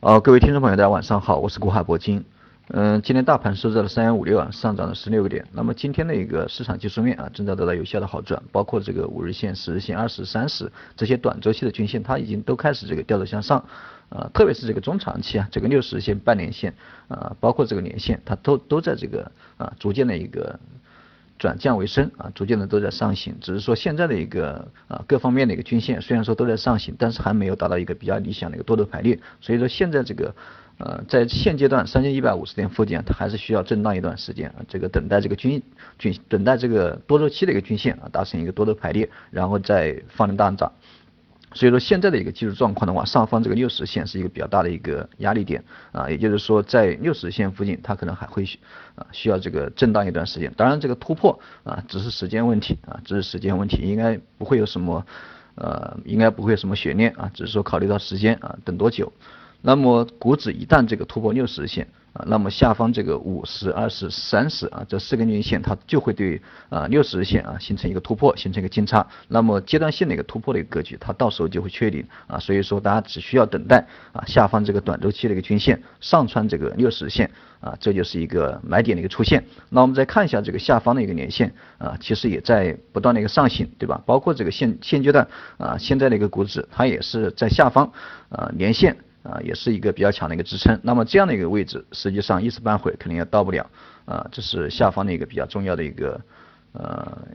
哦，各位听众朋友，大家晚上好，我是国海铂金。嗯，今天大盘收在了三幺五六啊，上涨了十六个点。那么今天的一个市场技术面啊，正在得到有效的好转，包括这个五日线、十日线、二十、三十这些短周期的均线，它已经都开始这个调头向上。呃，特别是这个中长期啊，这个六十线、半年线啊，包括这个年线，它都都在这个啊逐渐的一个。转降为升啊，逐渐的都在上行，只是说现在的一个啊各方面的一个均线虽然说都在上行，但是还没有达到一个比较理想的一个多头排列，所以说现在这个呃在现阶段三千一百五十点附近，它还是需要震荡一段时间啊，这个等待这个均均等待这个多周期的一个均线啊达成一个多头排列，然后再放量大涨。所以说现在的一个技术状况的话，上方这个六十线是一个比较大的一个压力点啊，也就是说在六十线附近，它可能还会啊需要这个震荡一段时间。当然这个突破啊只是时间问题啊，只是时间问题，应该不会有什么呃，应该不会有什么悬念啊，只是说考虑到时间啊，等多久。那么股指一旦这个突破六十线。那么下方这个五十、二十、三十啊，这四根均线它就会对啊六十日线啊形成一个突破，形成一个金叉。那么阶段性的一个突破的一个格局，它到时候就会确定啊。所以说大家只需要等待啊下方这个短周期的一个均线上穿这个六十日线啊，这就是一个买点的一个出现。那我们再看一下这个下方的一个年线啊，其实也在不断的一个上行，对吧？包括这个现现阶段啊现在的一个股指，它也是在下方啊年线。啊，也是一个比较强的一个支撑。那么这样的一个位置，实际上一时半会肯定也到不了。啊，这是下方的一个比较重要的一个呃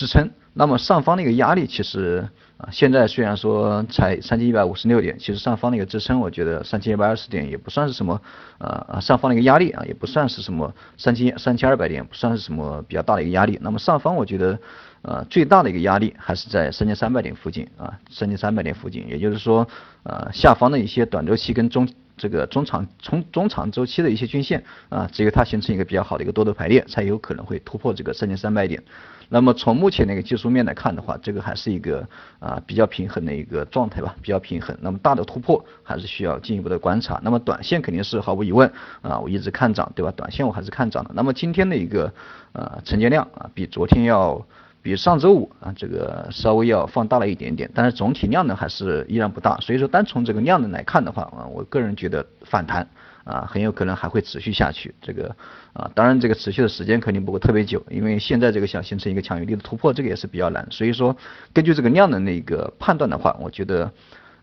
支撑。那么上方的一个压力，其实啊，现在虽然说才三千一百五十六点，其实上方的一个支撑，我觉得三千一百二十点也不算是什么啊，上方的一个压力啊，也不算是什么三千三千二百点，不算是什么比较大的一个压力。那么上方我觉得。呃，最大的一个压力还是在三千三百点附近啊，三千三百点附近，也就是说，呃，下方的一些短周期跟中这个中长中中长周期的一些均线啊，只有它形成一个比较好的一个多头排列，才有可能会突破这个三千三百点。那么从目前那个技术面来看的话，这个还是一个啊比较平衡的一个状态吧，比较平衡。那么大的突破还是需要进一步的观察。那么短线肯定是毫无疑问啊，我一直看涨，对吧？短线我还是看涨的。那么今天的一个呃成交量啊，比昨天要。比上周五啊，这个稍微要放大了一点点，但是总体量呢还是依然不大，所以说单从这个量能来看的话啊，我个人觉得反弹啊很有可能还会持续下去。这个啊，当然这个持续的时间肯定不会特别久，因为现在这个想形成一个强有力的突破，这个也是比较难。所以说根据这个量能的一个判断的话，我觉得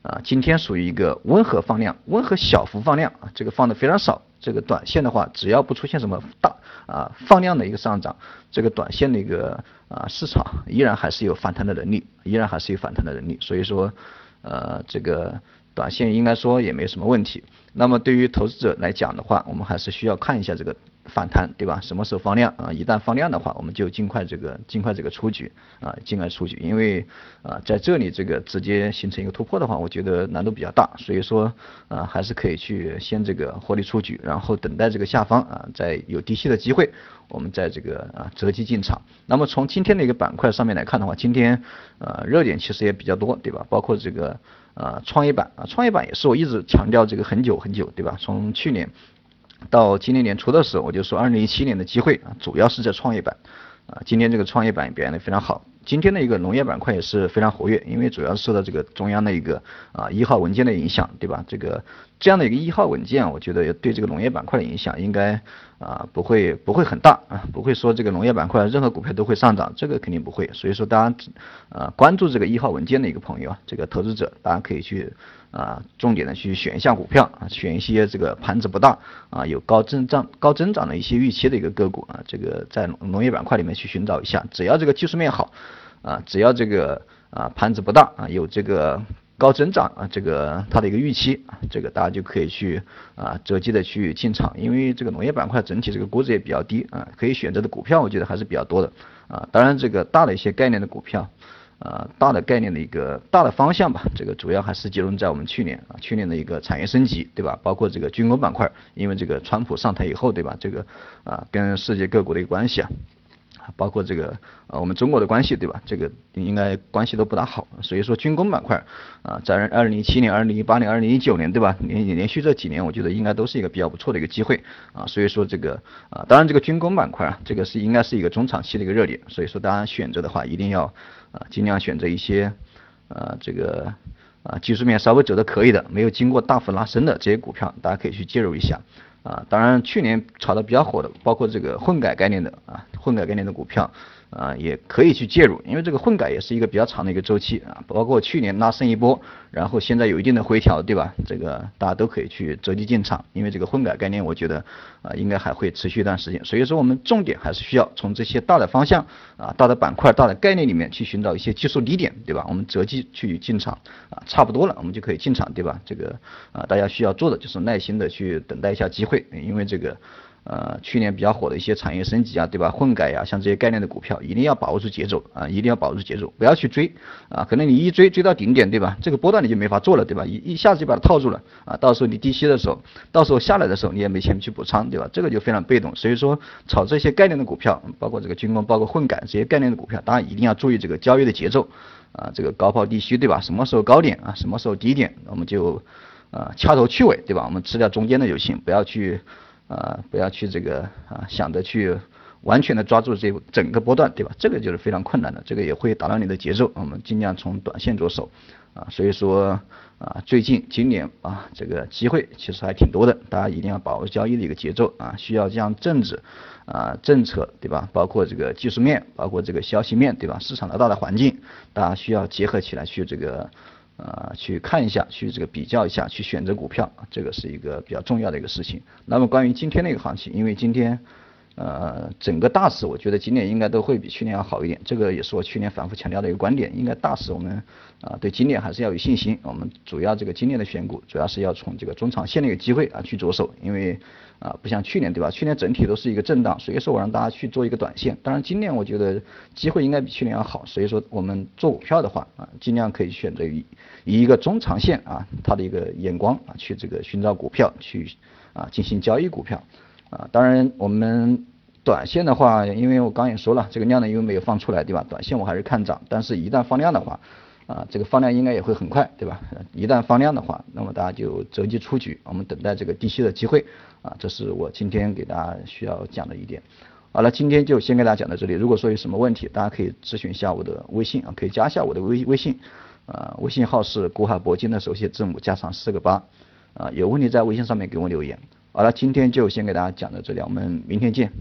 啊今天属于一个温和放量，温和小幅放量啊，这个放的非常少。这个短线的话，只要不出现什么大啊放量的一个上涨，这个短线的一个啊市场依然还是有反弹的能力，依然还是有反弹的能力。所以说，呃，这个短线应该说也没什么问题。那么对于投资者来讲的话，我们还是需要看一下这个。反弹对吧？什么时候放量啊？一旦放量的话，我们就尽快这个尽快这个出局啊，尽快出局。因为啊，在这里这个直接形成一个突破的话，我觉得难度比较大，所以说啊，还是可以去先这个获利出局，然后等待这个下方啊，再有低吸的机会，我们在这个啊择机进场。那么从今天的一个板块上面来看的话，今天呃热点其实也比较多，对吧？包括这个啊创业板啊，创业板也是我一直强调这个很久很久，对吧？从去年。到今年年初的时候，我就说二零一七年的机会啊，主要是在创业板啊。今天这个创业板表现的非常好。今天的一个农业板块也是非常活跃，因为主要受到这个中央的一个啊一号文件的影响，对吧？这个这样的一个一号文件，我觉得也对这个农业板块的影响应该啊不会不会很大啊，不会说这个农业板块任何股票都会上涨，这个肯定不会。所以说大家啊关注这个一号文件的一个朋友啊，这个投资者大家可以去啊重点的去选一下股票啊，选一些这个盘子不大啊有高增长高增长的一些预期的一个个股啊，这个在农业板块里面去寻找一下，只要这个技术面好。啊，只要这个啊盘子不大啊，有这个高增长啊，这个它的一个预期啊，这个大家就可以去啊择机的去进场，因为这个农业板块整体这个估值也比较低啊，可以选择的股票我觉得还是比较多的啊。当然这个大的一些概念的股票啊，大的概念的一个大的方向吧，这个主要还是集中在我们去年啊去年的一个产业升级，对吧？包括这个军工板块，因为这个川普上台以后，对吧？这个啊跟世界各国的一个关系啊。包括这个呃我们中国的关系对吧？这个应该关系都不大好，所以说军工板块啊，在二零一七年、二零一八年、二零一九年对吧？连连续这几年，我觉得应该都是一个比较不错的一个机会啊。所以说这个啊，当然这个军工板块啊，这个是应该是一个中长期的一个热点，所以说大家选择的话，一定要啊尽量选择一些啊这个。啊技术面稍微走的可以的，没有经过大幅拉升的这些股票，大家可以去介入一下。啊，当然去年炒的比较火的，包括这个混改概念的啊，混改概念的股票。啊，也可以去介入，因为这个混改也是一个比较长的一个周期啊，包括去年拉升一波，然后现在有一定的回调，对吧？这个大家都可以去择机进场，因为这个混改概念，我觉得啊，应该还会持续一段时间。所以说，我们重点还是需要从这些大的方向啊、大的板块、大的概念里面去寻找一些技术低点，对吧？我们择机去进场啊，差不多了，我们就可以进场，对吧？这个啊，大家需要做的就是耐心的去等待一下机会，因为这个。呃，去年比较火的一些产业升级啊，对吧？混改呀，像这些概念的股票，一定要把握住节奏啊，一定要把握住节奏，不要去追啊。可能你一追追到顶点，对吧？这个波段你就没法做了，对吧？一一下子就把它套住了啊，到时候你低吸的时候，到时候下来的时候你也没钱去补仓，对吧？这个就非常被动。所以说，炒这些概念的股票，包括这个军工，包括混改这些概念的股票，当然一定要注意这个交易的节奏啊，这个高抛低吸，对吧？什么时候高点啊？什么时候低点？我们就呃掐头去尾，对吧？我们吃掉中间的就行，不要去。啊，不要去这个啊，想着去完全的抓住这整个波段，对吧？这个就是非常困难的，这个也会打乱你的节奏。我们尽量从短线着手啊，所以说啊，最近今年啊，这个机会其实还挺多的，大家一定要把握交易的一个节奏啊，需要将政治啊、政策，对吧？包括这个技术面，包括这个消息面，对吧？市场的大的环境，大家需要结合起来去这个。啊，去看一下，去这个比较一下，去选择股票，这个是一个比较重要的一个事情。那么关于今天的一个行情，因为今天呃整个大势，我觉得今年应该都会比去年要好一点。这个也是我去年反复强调的一个观点，应该大势我们啊对今年还是要有信心。我们主要这个今年的选股，主要是要从这个中长线的一个机会啊去着手，因为。啊，不像去年对吧？去年整体都是一个震荡，所以说我让大家去做一个短线。当然今年我觉得机会应该比去年要好，所以说我们做股票的话啊，尽量可以选择以以一个中长线啊，它的一个眼光啊，去这个寻找股票去啊进行交易股票啊。当然我们短线的话，因为我刚也说了，这个量呢因为没有放出来对吧？短线我还是看涨，但是一旦放量的话。啊，这个放量应该也会很快，对吧？一旦放量的话，那么大家就择机出局，我们等待这个低吸的机会。啊，这是我今天给大家需要讲的一点。好了，今天就先给大家讲到这里。如果说有什么问题，大家可以咨询一下我的微信啊，可以加一下我的微微信，啊，微信号是国海铂金的首写字母加上四个八。啊，有问题在微信上面给我留言。好了，今天就先给大家讲到这里，我们明天见。